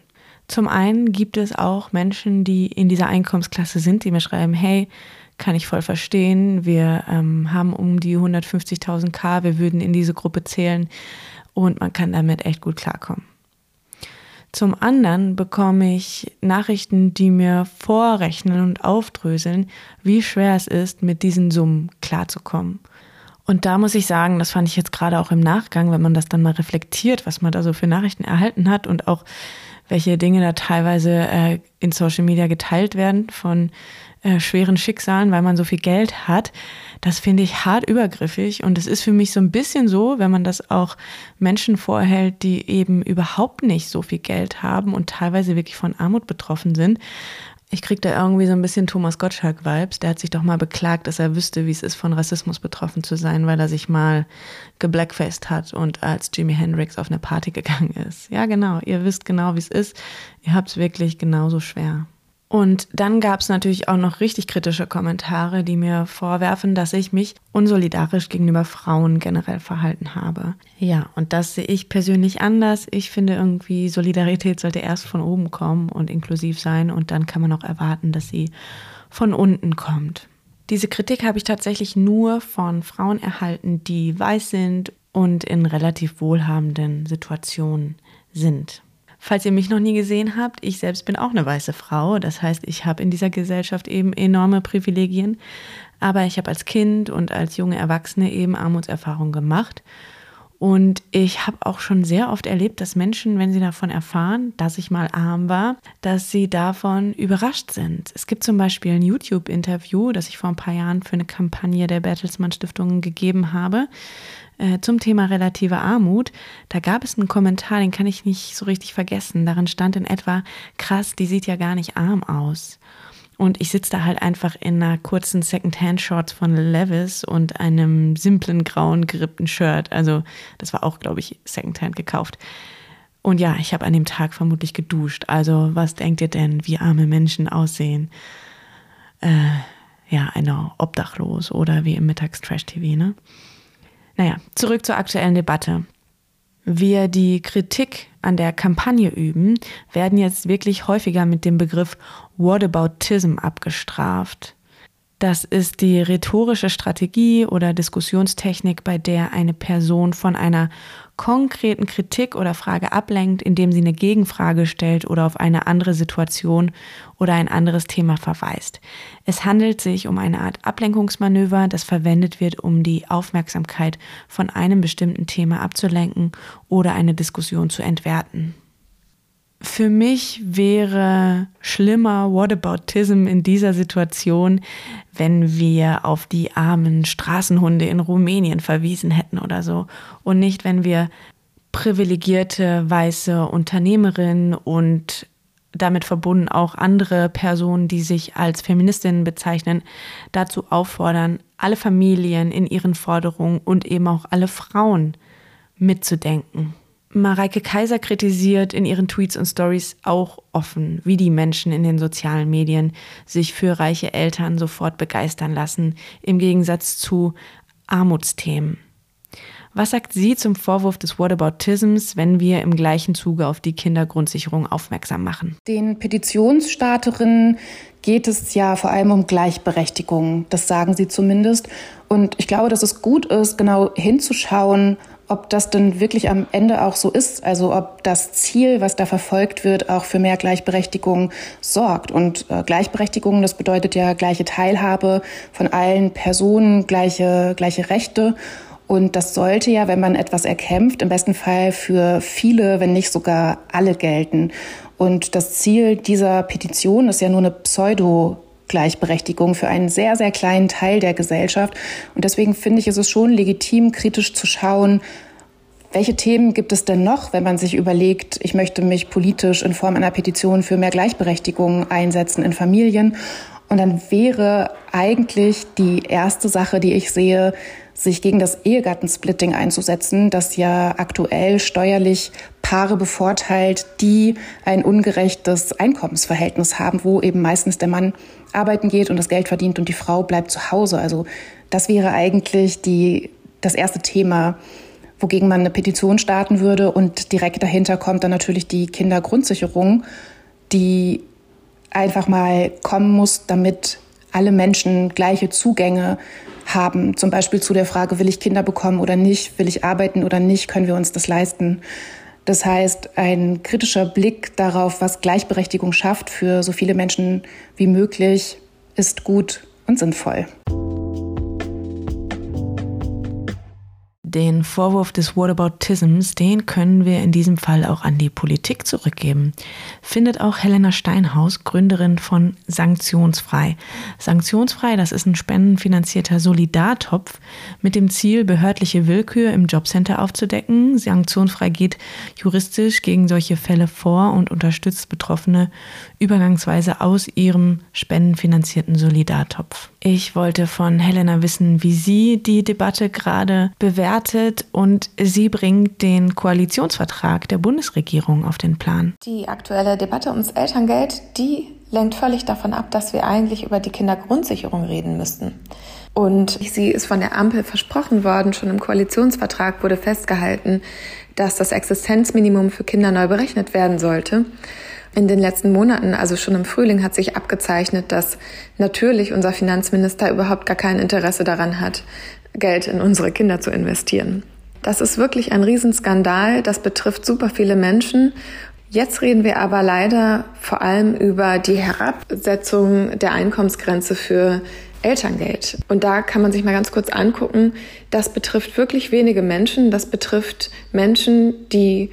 zum einen gibt es auch Menschen, die in dieser Einkommensklasse sind, die mir schreiben, hey, kann ich voll verstehen, wir ähm, haben um die 150.000 K, wir würden in diese Gruppe zählen und man kann damit echt gut klarkommen. Zum anderen bekomme ich Nachrichten, die mir vorrechnen und aufdröseln, wie schwer es ist, mit diesen Summen klarzukommen. Und da muss ich sagen, das fand ich jetzt gerade auch im Nachgang, wenn man das dann mal reflektiert, was man da so für Nachrichten erhalten hat und auch welche Dinge da teilweise äh, in Social Media geteilt werden von äh, schweren Schicksalen, weil man so viel Geld hat. Das finde ich hart übergriffig und es ist für mich so ein bisschen so, wenn man das auch Menschen vorhält, die eben überhaupt nicht so viel Geld haben und teilweise wirklich von Armut betroffen sind. Ich kriege da irgendwie so ein bisschen Thomas Gottschalk-Vibes. Der hat sich doch mal beklagt, dass er wüsste, wie es ist, von Rassismus betroffen zu sein, weil er sich mal geblackfaced hat und als Jimi Hendrix auf eine Party gegangen ist. Ja, genau. Ihr wisst genau, wie es ist. Ihr habt es wirklich genauso schwer. Und dann gab es natürlich auch noch richtig kritische Kommentare, die mir vorwerfen, dass ich mich unsolidarisch gegenüber Frauen generell verhalten habe. Ja, und das sehe ich persönlich anders. Ich finde irgendwie, Solidarität sollte erst von oben kommen und inklusiv sein und dann kann man auch erwarten, dass sie von unten kommt. Diese Kritik habe ich tatsächlich nur von Frauen erhalten, die weiß sind und in relativ wohlhabenden Situationen sind. Falls ihr mich noch nie gesehen habt, ich selbst bin auch eine weiße Frau. Das heißt, ich habe in dieser Gesellschaft eben enorme Privilegien. Aber ich habe als Kind und als junge Erwachsene eben Armutserfahrungen gemacht. Und ich habe auch schon sehr oft erlebt, dass Menschen, wenn sie davon erfahren, dass ich mal arm war, dass sie davon überrascht sind. Es gibt zum Beispiel ein YouTube-Interview, das ich vor ein paar Jahren für eine Kampagne der Bertelsmann Stiftung gegeben habe, äh, zum Thema relative Armut. Da gab es einen Kommentar, den kann ich nicht so richtig vergessen. Darin stand in etwa, krass, die sieht ja gar nicht arm aus. Und ich sitze da halt einfach in einer kurzen Secondhand-Shorts von Levis und einem simplen grauen gerippten Shirt. Also das war auch, glaube ich, Secondhand gekauft. Und ja, ich habe an dem Tag vermutlich geduscht. Also was denkt ihr denn, wie arme Menschen aussehen? Äh, ja, einer obdachlos oder wie im Mittagstrash-TV, ne? Naja, zurück zur aktuellen Debatte. Wir die Kritik an der Kampagne üben, werden jetzt wirklich häufiger mit dem Begriff Whataboutism abgestraft. Das ist die rhetorische Strategie oder Diskussionstechnik, bei der eine Person von einer konkreten Kritik oder Frage ablenkt, indem sie eine Gegenfrage stellt oder auf eine andere Situation oder ein anderes Thema verweist. Es handelt sich um eine Art Ablenkungsmanöver, das verwendet wird, um die Aufmerksamkeit von einem bestimmten Thema abzulenken oder eine Diskussion zu entwerten. Für mich wäre schlimmer Whataboutism in dieser Situation, wenn wir auf die armen Straßenhunde in Rumänien verwiesen hätten oder so und nicht, wenn wir privilegierte weiße Unternehmerinnen und damit verbunden auch andere Personen, die sich als Feministinnen bezeichnen, dazu auffordern, alle Familien in ihren Forderungen und eben auch alle Frauen mitzudenken. Mareike Kaiser kritisiert in ihren Tweets und Stories auch offen, wie die Menschen in den sozialen Medien sich für reiche Eltern sofort begeistern lassen, im Gegensatz zu Armutsthemen. Was sagt sie zum Vorwurf des Whataboutisms, wenn wir im gleichen Zuge auf die Kindergrundsicherung aufmerksam machen? Den Petitionsstarterinnen geht es ja vor allem um Gleichberechtigung. Das sagen sie zumindest. Und ich glaube, dass es gut ist, genau hinzuschauen, ob das denn wirklich am Ende auch so ist. Also ob das Ziel, was da verfolgt wird, auch für mehr Gleichberechtigung sorgt. Und äh, Gleichberechtigung, das bedeutet ja gleiche Teilhabe von allen Personen, gleiche, gleiche Rechte. Und das sollte ja, wenn man etwas erkämpft, im besten Fall für viele, wenn nicht sogar alle gelten. Und das Ziel dieser Petition ist ja nur eine Pseudo Gleichberechtigung für einen sehr, sehr kleinen Teil der Gesellschaft. Und deswegen finde ich, ist es schon legitim, kritisch zu schauen, welche Themen gibt es denn noch, wenn man sich überlegt, ich möchte mich politisch in Form einer Petition für mehr Gleichberechtigung einsetzen in Familien? Und dann wäre eigentlich die erste Sache, die ich sehe, sich gegen das Ehegattensplitting einzusetzen, das ja aktuell steuerlich Paare bevorteilt, die ein ungerechtes Einkommensverhältnis haben, wo eben meistens der Mann arbeiten geht und das Geld verdient und die Frau bleibt zu Hause. Also das wäre eigentlich die, das erste Thema, wogegen man eine Petition starten würde. Und direkt dahinter kommt dann natürlich die Kindergrundsicherung, die einfach mal kommen muss, damit alle Menschen gleiche Zugänge haben. Zum Beispiel zu der Frage, will ich Kinder bekommen oder nicht, will ich arbeiten oder nicht, können wir uns das leisten. Das heißt, ein kritischer Blick darauf, was Gleichberechtigung schafft für so viele Menschen wie möglich, ist gut und sinnvoll. Den Vorwurf des Whataboutisms, den können wir in diesem Fall auch an die Politik zurückgeben. Findet auch Helena Steinhaus, Gründerin von Sanktionsfrei. Sanktionsfrei, das ist ein spendenfinanzierter Solidartopf mit dem Ziel, behördliche Willkür im Jobcenter aufzudecken. Sanktionsfrei geht juristisch gegen solche Fälle vor und unterstützt Betroffene übergangsweise aus ihrem spendenfinanzierten Solidartopf. Ich wollte von Helena wissen, wie sie die Debatte gerade bewertet und sie bringt den Koalitionsvertrag der Bundesregierung auf den Plan. Die aktuelle Debatte ums Elterngeld, die lenkt völlig davon ab, dass wir eigentlich über die Kindergrundsicherung reden müssten. Und sie ist von der Ampel versprochen worden, schon im Koalitionsvertrag wurde festgehalten, dass das Existenzminimum für Kinder neu berechnet werden sollte in den letzten Monaten, also schon im Frühling, hat sich abgezeichnet, dass natürlich unser Finanzminister überhaupt gar kein Interesse daran hat, Geld in unsere Kinder zu investieren. Das ist wirklich ein Riesenskandal. Das betrifft super viele Menschen. Jetzt reden wir aber leider vor allem über die Herabsetzung der Einkommensgrenze für Elterngeld. Und da kann man sich mal ganz kurz angucken, das betrifft wirklich wenige Menschen. Das betrifft Menschen, die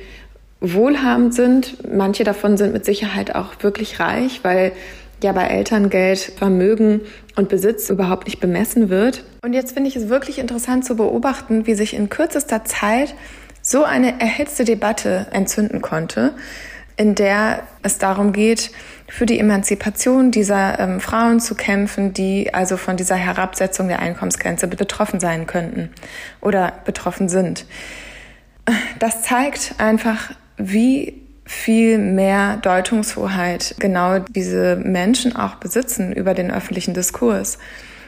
wohlhabend sind. Manche davon sind mit Sicherheit auch wirklich reich, weil ja bei Elterngeld Vermögen und Besitz überhaupt nicht bemessen wird. Und jetzt finde ich es wirklich interessant zu beobachten, wie sich in kürzester Zeit so eine erhitzte Debatte entzünden konnte, in der es darum geht, für die Emanzipation dieser ähm, Frauen zu kämpfen, die also von dieser Herabsetzung der Einkommensgrenze betroffen sein könnten oder betroffen sind. Das zeigt einfach, wie viel mehr Deutungshoheit genau diese Menschen auch besitzen über den öffentlichen Diskurs.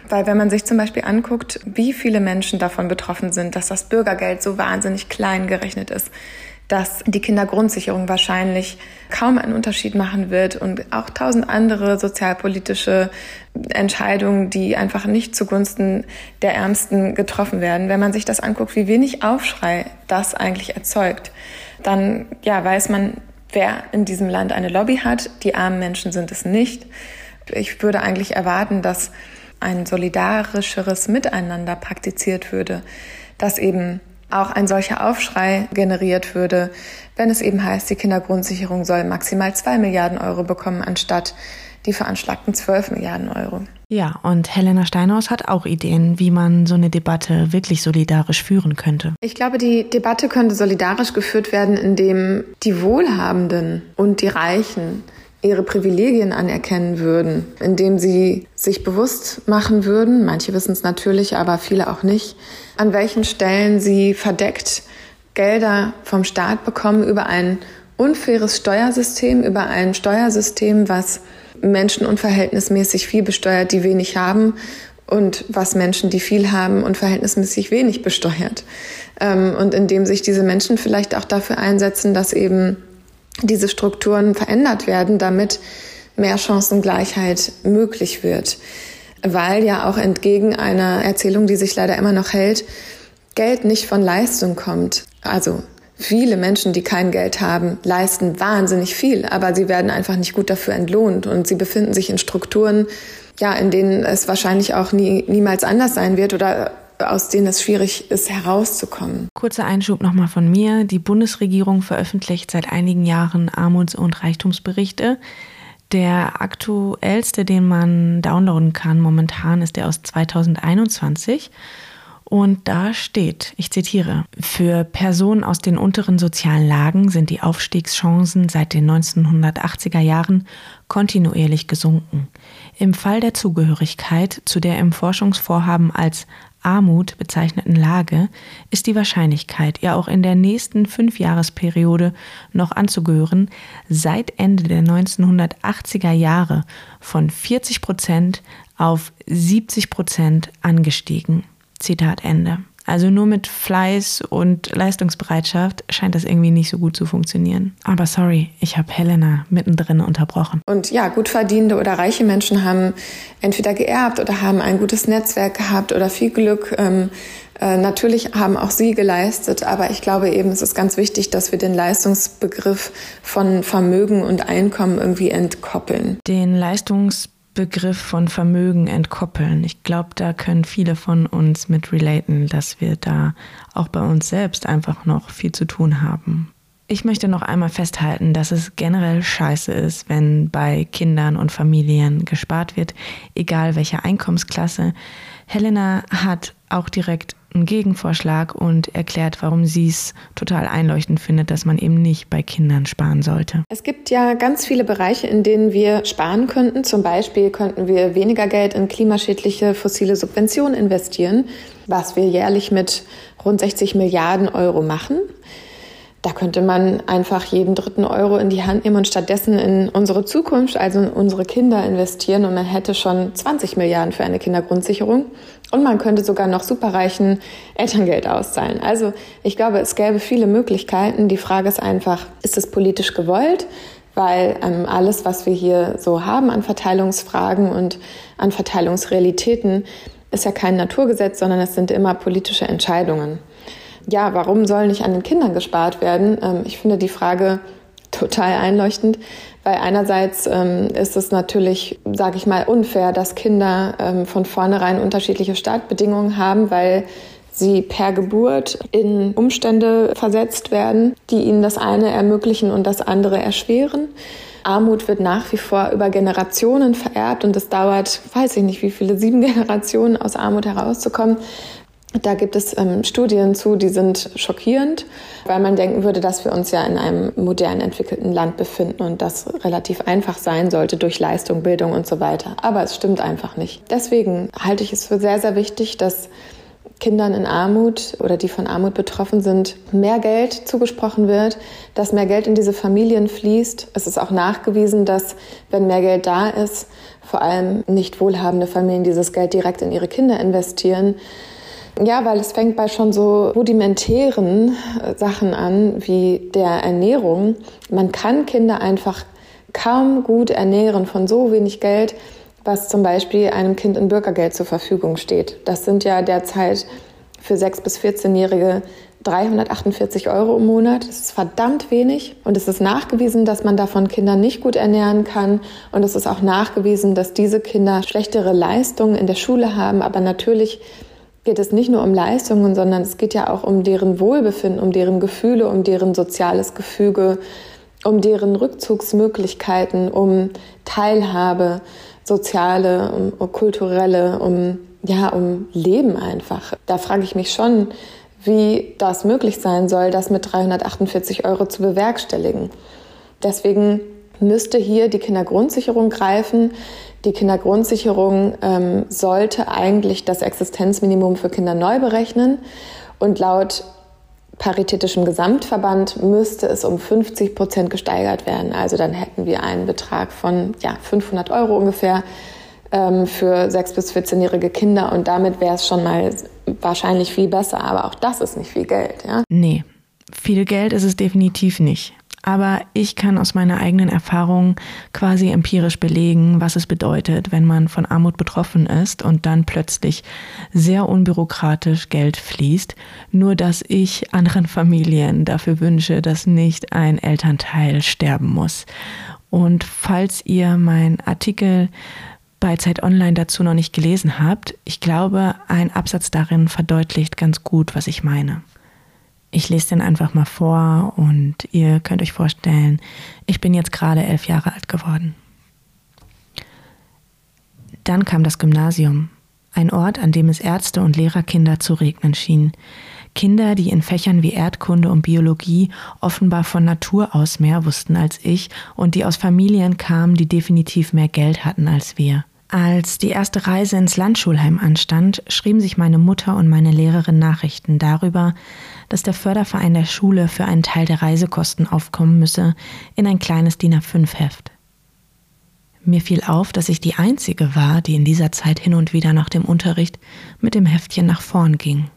Weil wenn man sich zum Beispiel anguckt, wie viele Menschen davon betroffen sind, dass das Bürgergeld so wahnsinnig klein gerechnet ist, dass die Kindergrundsicherung wahrscheinlich kaum einen Unterschied machen wird und auch tausend andere sozialpolitische Entscheidungen, die einfach nicht zugunsten der Ärmsten getroffen werden. Wenn man sich das anguckt, wie wenig Aufschrei das eigentlich erzeugt, dann ja, weiß man, wer in diesem Land eine Lobby hat. Die armen Menschen sind es nicht. Ich würde eigentlich erwarten, dass ein solidarischeres Miteinander praktiziert würde, dass eben auch ein solcher Aufschrei generiert würde, wenn es eben heißt, die Kindergrundsicherung soll maximal zwei Milliarden Euro bekommen, anstatt die veranschlagten 12 Milliarden Euro. Ja, und Helena Steinhaus hat auch Ideen, wie man so eine Debatte wirklich solidarisch führen könnte. Ich glaube, die Debatte könnte solidarisch geführt werden, indem die Wohlhabenden und die Reichen ihre Privilegien anerkennen würden, indem sie sich bewusst machen würden, manche wissen es natürlich, aber viele auch nicht, an welchen Stellen sie verdeckt Gelder vom Staat bekommen über ein unfaires Steuersystem, über ein Steuersystem, was Menschen unverhältnismäßig viel besteuert, die wenig haben und was Menschen, die viel haben und verhältnismäßig wenig besteuert. Ähm, und indem sich diese Menschen vielleicht auch dafür einsetzen, dass eben diese Strukturen verändert werden, damit mehr Chancengleichheit möglich wird. Weil ja auch entgegen einer Erzählung, die sich leider immer noch hält, Geld nicht von Leistung kommt. Also viele Menschen, die kein Geld haben, leisten wahnsinnig viel, aber sie werden einfach nicht gut dafür entlohnt und sie befinden sich in Strukturen, ja, in denen es wahrscheinlich auch nie, niemals anders sein wird oder aus denen es schwierig ist, herauszukommen. Kurzer Einschub nochmal von mir. Die Bundesregierung veröffentlicht seit einigen Jahren Armuts- und Reichtumsberichte. Der aktuellste, den man downloaden kann momentan, ist der aus 2021. Und da steht, ich zitiere, für Personen aus den unteren sozialen Lagen sind die Aufstiegschancen seit den 1980er Jahren kontinuierlich gesunken. Im Fall der Zugehörigkeit zu der im Forschungsvorhaben als Armut bezeichneten Lage ist die Wahrscheinlichkeit, ihr auch in der nächsten Fünfjahresperiode noch anzugehören, seit Ende der 1980er Jahre von 40 Prozent auf 70 Prozent angestiegen. Zitat Ende. Also nur mit Fleiß und Leistungsbereitschaft scheint das irgendwie nicht so gut zu funktionieren. Aber sorry, ich habe Helena mittendrin unterbrochen. Und ja, gut verdienende oder reiche Menschen haben entweder geerbt oder haben ein gutes Netzwerk gehabt oder viel Glück. Ähm, äh, natürlich haben auch sie geleistet, aber ich glaube eben, es ist ganz wichtig, dass wir den Leistungsbegriff von Vermögen und Einkommen irgendwie entkoppeln. Den Leistungsbegriff Begriff von Vermögen entkoppeln. Ich glaube, da können viele von uns mit relaten, dass wir da auch bei uns selbst einfach noch viel zu tun haben. Ich möchte noch einmal festhalten, dass es generell scheiße ist, wenn bei Kindern und Familien gespart wird, egal welche Einkommensklasse. Helena hat auch direkt einen Gegenvorschlag und erklärt, warum sie es total einleuchtend findet, dass man eben nicht bei Kindern sparen sollte. Es gibt ja ganz viele Bereiche, in denen wir sparen könnten. Zum Beispiel könnten wir weniger Geld in klimaschädliche fossile Subventionen investieren, was wir jährlich mit rund 60 Milliarden Euro machen. Da könnte man einfach jeden dritten Euro in die Hand nehmen und stattdessen in unsere Zukunft, also in unsere Kinder investieren und man hätte schon 20 Milliarden für eine Kindergrundsicherung und man könnte sogar noch superreichen Elterngeld auszahlen. Also ich glaube, es gäbe viele Möglichkeiten. Die Frage ist einfach, ist es politisch gewollt? Weil ähm, alles, was wir hier so haben an Verteilungsfragen und an Verteilungsrealitäten, ist ja kein Naturgesetz, sondern es sind immer politische Entscheidungen ja, warum soll nicht an den Kindern gespart werden? Ähm, ich finde die Frage total einleuchtend, weil einerseits ähm, ist es natürlich, sage ich mal, unfair, dass Kinder ähm, von vornherein unterschiedliche Startbedingungen haben, weil sie per Geburt in Umstände versetzt werden, die ihnen das eine ermöglichen und das andere erschweren. Armut wird nach wie vor über Generationen vererbt und es dauert, weiß ich nicht, wie viele, sieben Generationen aus Armut herauszukommen. Da gibt es ähm, Studien zu, die sind schockierend, weil man denken würde, dass wir uns ja in einem modern entwickelten Land befinden und das relativ einfach sein sollte durch Leistung, Bildung und so weiter. Aber es stimmt einfach nicht. Deswegen halte ich es für sehr, sehr wichtig, dass Kindern in Armut oder die von Armut betroffen sind, mehr Geld zugesprochen wird, dass mehr Geld in diese Familien fließt. Es ist auch nachgewiesen, dass wenn mehr Geld da ist, vor allem nicht wohlhabende Familien dieses Geld direkt in ihre Kinder investieren ja, weil es fängt bei schon so rudimentären äh, Sachen an, wie der Ernährung. Man kann Kinder einfach kaum gut ernähren von so wenig Geld, was zum Beispiel einem Kind in Bürgergeld zur Verfügung steht. Das sind ja derzeit für 6- bis 14-Jährige 348 Euro im Monat. Das ist verdammt wenig. Und es ist nachgewiesen, dass man davon Kinder nicht gut ernähren kann. Und es ist auch nachgewiesen, dass diese Kinder schlechtere Leistungen in der Schule haben, aber natürlich geht es nicht nur um Leistungen, sondern es geht ja auch um deren Wohlbefinden, um deren Gefühle, um deren soziales Gefüge, um deren Rückzugsmöglichkeiten, um Teilhabe, soziale, um, kulturelle, um ja, um Leben einfach. Da frage ich mich schon, wie das möglich sein soll, das mit 348 Euro zu bewerkstelligen. Deswegen müsste hier die Kindergrundsicherung greifen. Die Kindergrundsicherung ähm, sollte eigentlich das Existenzminimum für Kinder neu berechnen und laut paritätischem Gesamtverband müsste es um 50 Prozent gesteigert werden. Also dann hätten wir einen Betrag von ja, 500 Euro ungefähr ähm, für 6- bis 14-jährige Kinder und damit wäre es schon mal wahrscheinlich viel besser. Aber auch das ist nicht viel Geld. Ja? Nee, viel Geld ist es definitiv nicht. Aber ich kann aus meiner eigenen Erfahrung quasi empirisch belegen, was es bedeutet, wenn man von Armut betroffen ist und dann plötzlich sehr unbürokratisch Geld fließt. Nur dass ich anderen Familien dafür wünsche, dass nicht ein Elternteil sterben muss. Und falls ihr meinen Artikel bei Zeit Online dazu noch nicht gelesen habt, ich glaube, ein Absatz darin verdeutlicht ganz gut, was ich meine. Ich lese den einfach mal vor und ihr könnt euch vorstellen, ich bin jetzt gerade elf Jahre alt geworden. Dann kam das Gymnasium, ein Ort, an dem es Ärzte und Lehrerkinder zu regnen schien. Kinder, die in Fächern wie Erdkunde und Biologie offenbar von Natur aus mehr wussten als ich und die aus Familien kamen, die definitiv mehr Geld hatten als wir. Als die erste Reise ins Landschulheim anstand, schrieben sich meine Mutter und meine Lehrerin Nachrichten darüber, dass der Förderverein der Schule für einen Teil der Reisekosten aufkommen müsse, in ein kleines DIN A5-Heft. Mir fiel auf, dass ich die Einzige war, die in dieser Zeit hin und wieder nach dem Unterricht mit dem Heftchen nach vorn ging.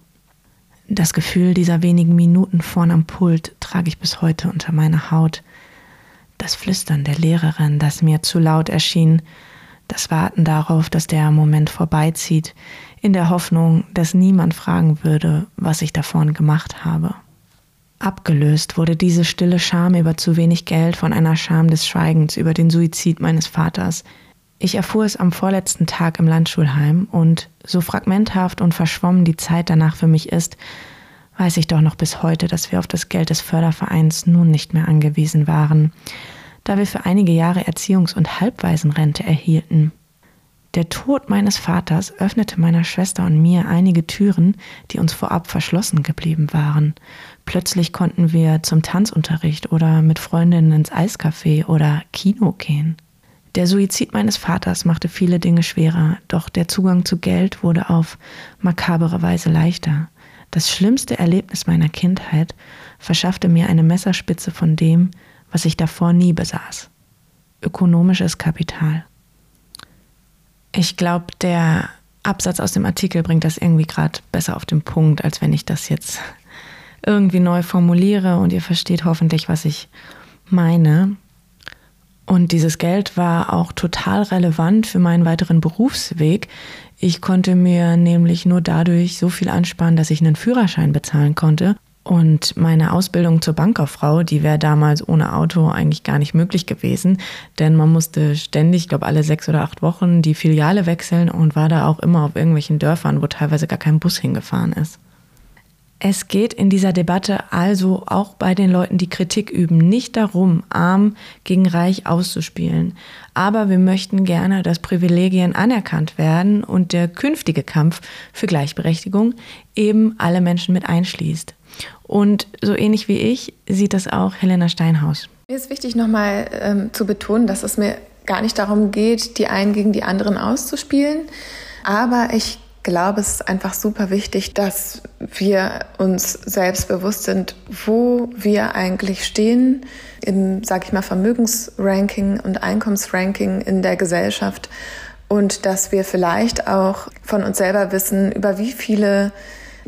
Das Gefühl dieser wenigen Minuten vorn am Pult trage ich bis heute unter meiner Haut. Das Flüstern der Lehrerin, das mir zu laut erschien, das Warten darauf, dass der Moment vorbeizieht, in der Hoffnung, dass niemand fragen würde, was ich davon gemacht habe. Abgelöst wurde diese stille Scham über zu wenig Geld von einer Scham des Schweigens über den Suizid meines Vaters. Ich erfuhr es am vorletzten Tag im Landschulheim und so fragmenthaft und verschwommen die Zeit danach für mich ist, weiß ich doch noch bis heute, dass wir auf das Geld des Fördervereins nun nicht mehr angewiesen waren, da wir für einige Jahre Erziehungs- und Halbwaisenrente erhielten. Der Tod meines Vaters öffnete meiner Schwester und mir einige Türen, die uns vorab verschlossen geblieben waren. Plötzlich konnten wir zum Tanzunterricht oder mit Freundinnen ins Eiscafé oder Kino gehen. Der Suizid meines Vaters machte viele Dinge schwerer, doch der Zugang zu Geld wurde auf makabere Weise leichter. Das schlimmste Erlebnis meiner Kindheit verschaffte mir eine Messerspitze von dem, was ich davor nie besaß. Ökonomisches Kapital. Ich glaube, der Absatz aus dem Artikel bringt das irgendwie gerade besser auf den Punkt, als wenn ich das jetzt irgendwie neu formuliere und ihr versteht hoffentlich, was ich meine. Und dieses Geld war auch total relevant für meinen weiteren Berufsweg. Ich konnte mir nämlich nur dadurch so viel ansparen, dass ich einen Führerschein bezahlen konnte und meine Ausbildung zur Bankkauffrau, die wäre damals ohne Auto eigentlich gar nicht möglich gewesen, denn man musste ständig, ich glaube alle sechs oder acht Wochen, die Filiale wechseln und war da auch immer auf irgendwelchen Dörfern, wo teilweise gar kein Bus hingefahren ist. Es geht in dieser Debatte also auch bei den Leuten, die Kritik üben, nicht darum, arm gegen reich auszuspielen. Aber wir möchten gerne, dass Privilegien anerkannt werden und der künftige Kampf für Gleichberechtigung eben alle Menschen mit einschließt. Und so ähnlich wie ich sieht das auch Helena Steinhaus. Mir ist wichtig nochmal ähm, zu betonen, dass es mir gar nicht darum geht, die einen gegen die anderen auszuspielen. Aber ich glaube, es ist einfach super wichtig, dass wir uns selbst bewusst sind, wo wir eigentlich stehen im, sag ich mal, Vermögensranking und Einkommensranking in der Gesellschaft und dass wir vielleicht auch von uns selber wissen, über wie viele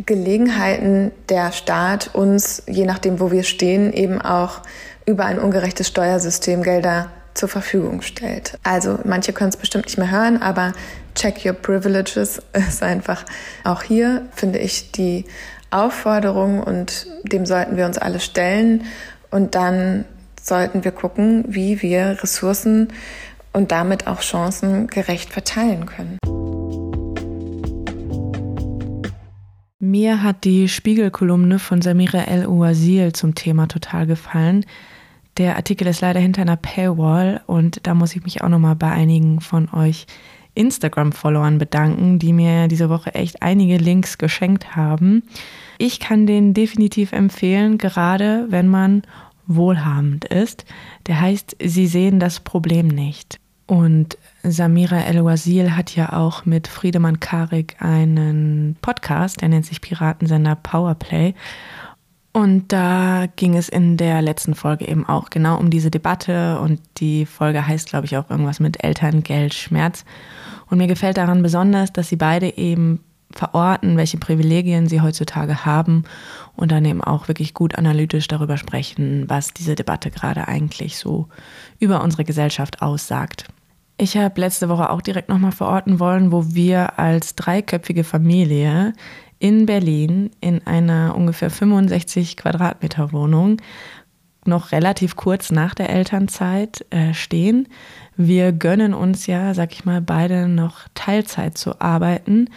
Gelegenheiten der Staat uns, je nachdem, wo wir stehen, eben auch über ein ungerechtes Steuersystem Gelder zur Verfügung stellt. Also manche können es bestimmt nicht mehr hören, aber check your privileges ist einfach auch hier, finde ich, die Aufforderung und dem sollten wir uns alle stellen und dann sollten wir gucken, wie wir Ressourcen und damit auch Chancen gerecht verteilen können. Mir hat die Spiegelkolumne von Samira El-Ouazil zum Thema total gefallen. Der Artikel ist leider hinter einer Paywall und da muss ich mich auch nochmal bei einigen von euch Instagram-Followern bedanken, die mir diese Woche echt einige Links geschenkt haben. Ich kann den definitiv empfehlen, gerade wenn man wohlhabend ist. Der heißt, Sie sehen das Problem nicht. Und Samira El-Wazil hat ja auch mit Friedemann Karik einen Podcast, der nennt sich Piratensender Powerplay. Und da ging es in der letzten Folge eben auch genau um diese Debatte und die Folge heißt, glaube ich, auch irgendwas mit Elterngeld, Schmerz. Und mir gefällt daran besonders, dass sie beide eben verorten, welche Privilegien sie heutzutage haben und dann eben auch wirklich gut analytisch darüber sprechen, was diese Debatte gerade eigentlich so über unsere Gesellschaft aussagt. Ich habe letzte Woche auch direkt nochmal verorten wollen, wo wir als dreiköpfige Familie in Berlin in einer ungefähr 65 Quadratmeter Wohnung noch relativ kurz nach der Elternzeit äh, stehen. Wir gönnen uns ja, sag ich mal, beide noch Teilzeit zu arbeiten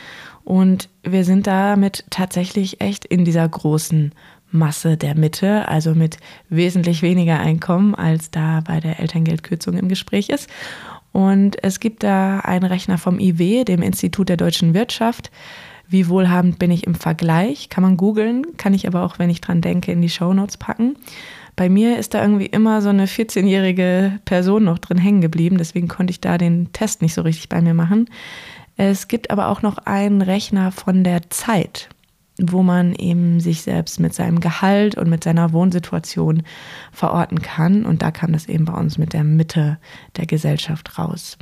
und wir sind damit tatsächlich echt in dieser großen Masse der Mitte, also mit wesentlich weniger Einkommen, als da bei der Elterngeldkürzung im Gespräch ist. Und es gibt da einen Rechner vom IW, dem Institut der deutschen Wirtschaft. Wie wohlhabend bin ich im Vergleich? Kann man googeln, kann ich aber auch, wenn ich dran denke, in die Shownotes packen. Bei mir ist da irgendwie immer so eine 14-jährige Person noch drin hängen geblieben, deswegen konnte ich da den Test nicht so richtig bei mir machen. Es gibt aber auch noch einen Rechner von der Zeit, wo man eben sich selbst mit seinem Gehalt und mit seiner Wohnsituation verorten kann. Und da kam das eben bei uns mit der Mitte der Gesellschaft raus.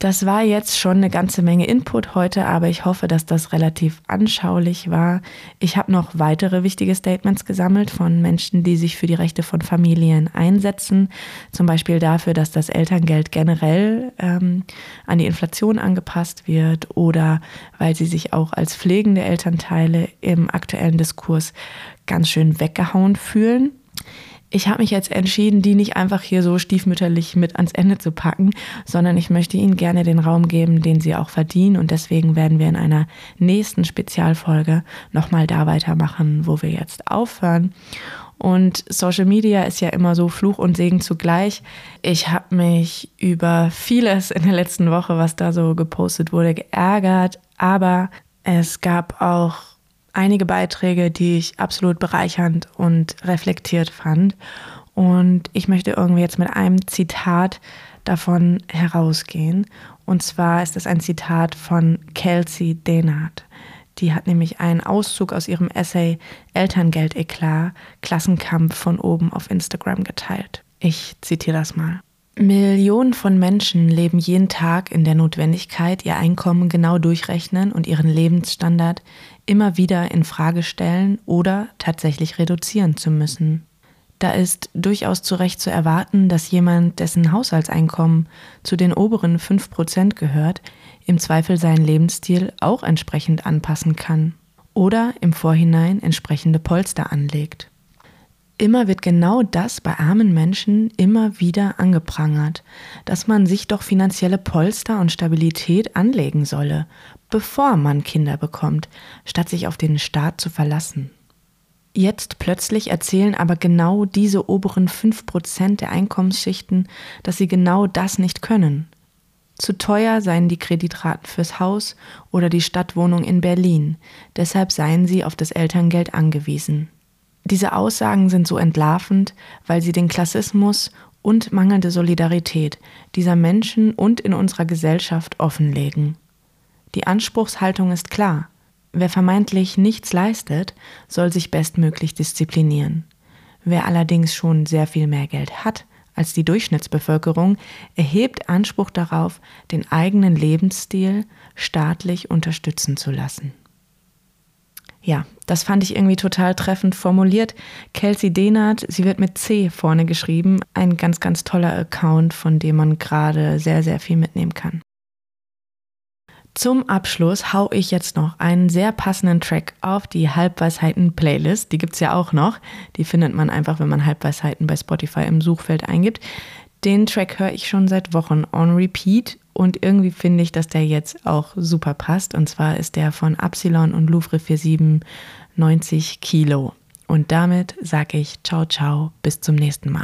Das war jetzt schon eine ganze Menge Input heute, aber ich hoffe, dass das relativ anschaulich war. Ich habe noch weitere wichtige Statements gesammelt von Menschen, die sich für die Rechte von Familien einsetzen. Zum Beispiel dafür, dass das Elterngeld generell ähm, an die Inflation angepasst wird oder weil sie sich auch als pflegende Elternteile im aktuellen Diskurs ganz schön weggehauen fühlen ich habe mich jetzt entschieden, die nicht einfach hier so stiefmütterlich mit ans Ende zu packen, sondern ich möchte ihnen gerne den Raum geben, den sie auch verdienen. Und deswegen werden wir in einer nächsten Spezialfolge nochmal da weitermachen, wo wir jetzt aufhören. Und Social Media ist ja immer so Fluch und Segen zugleich. Ich habe mich über vieles in der letzten Woche, was da so gepostet wurde, geärgert. Aber es gab auch einige Beiträge, die ich absolut bereichernd und reflektiert fand. Und ich möchte irgendwie jetzt mit einem Zitat davon herausgehen. Und zwar ist es ein Zitat von Kelsey Denard. Die hat nämlich einen Auszug aus ihrem Essay Elterngeld-Eklat, Klassenkampf von oben auf Instagram geteilt. Ich zitiere das mal. Millionen von Menschen leben jeden Tag in der Notwendigkeit, ihr Einkommen genau durchrechnen und ihren Lebensstandard immer wieder in Frage stellen oder tatsächlich reduzieren zu müssen. Da ist durchaus zu Recht zu erwarten, dass jemand, dessen Haushaltseinkommen zu den oberen 5% gehört, im Zweifel seinen Lebensstil auch entsprechend anpassen kann oder im Vorhinein entsprechende Polster anlegt. Immer wird genau das bei armen Menschen immer wieder angeprangert, dass man sich doch finanzielle Polster und Stabilität anlegen solle, bevor man Kinder bekommt, statt sich auf den Staat zu verlassen. Jetzt plötzlich erzählen aber genau diese oberen 5% der Einkommensschichten, dass sie genau das nicht können. Zu teuer seien die Kreditraten fürs Haus oder die Stadtwohnung in Berlin, deshalb seien sie auf das Elterngeld angewiesen. Diese Aussagen sind so entlarvend, weil sie den Klassismus und mangelnde Solidarität dieser Menschen und in unserer Gesellschaft offenlegen. Die Anspruchshaltung ist klar. Wer vermeintlich nichts leistet, soll sich bestmöglich disziplinieren. Wer allerdings schon sehr viel mehr Geld hat als die Durchschnittsbevölkerung, erhebt Anspruch darauf, den eigenen Lebensstil staatlich unterstützen zu lassen. Ja, das fand ich irgendwie total treffend formuliert. Kelsey Denard, sie wird mit C vorne geschrieben. Ein ganz, ganz toller Account, von dem man gerade sehr, sehr viel mitnehmen kann. Zum Abschluss hau ich jetzt noch einen sehr passenden Track auf die Halbweisheiten-Playlist. Die gibt es ja auch noch. Die findet man einfach, wenn man Halbweisheiten bei Spotify im Suchfeld eingibt. Den Track höre ich schon seit Wochen on repeat und irgendwie finde ich, dass der jetzt auch super passt. Und zwar ist der von Absilon und Louvre 47 90 Kilo. Und damit sage ich ciao, ciao, bis zum nächsten Mal.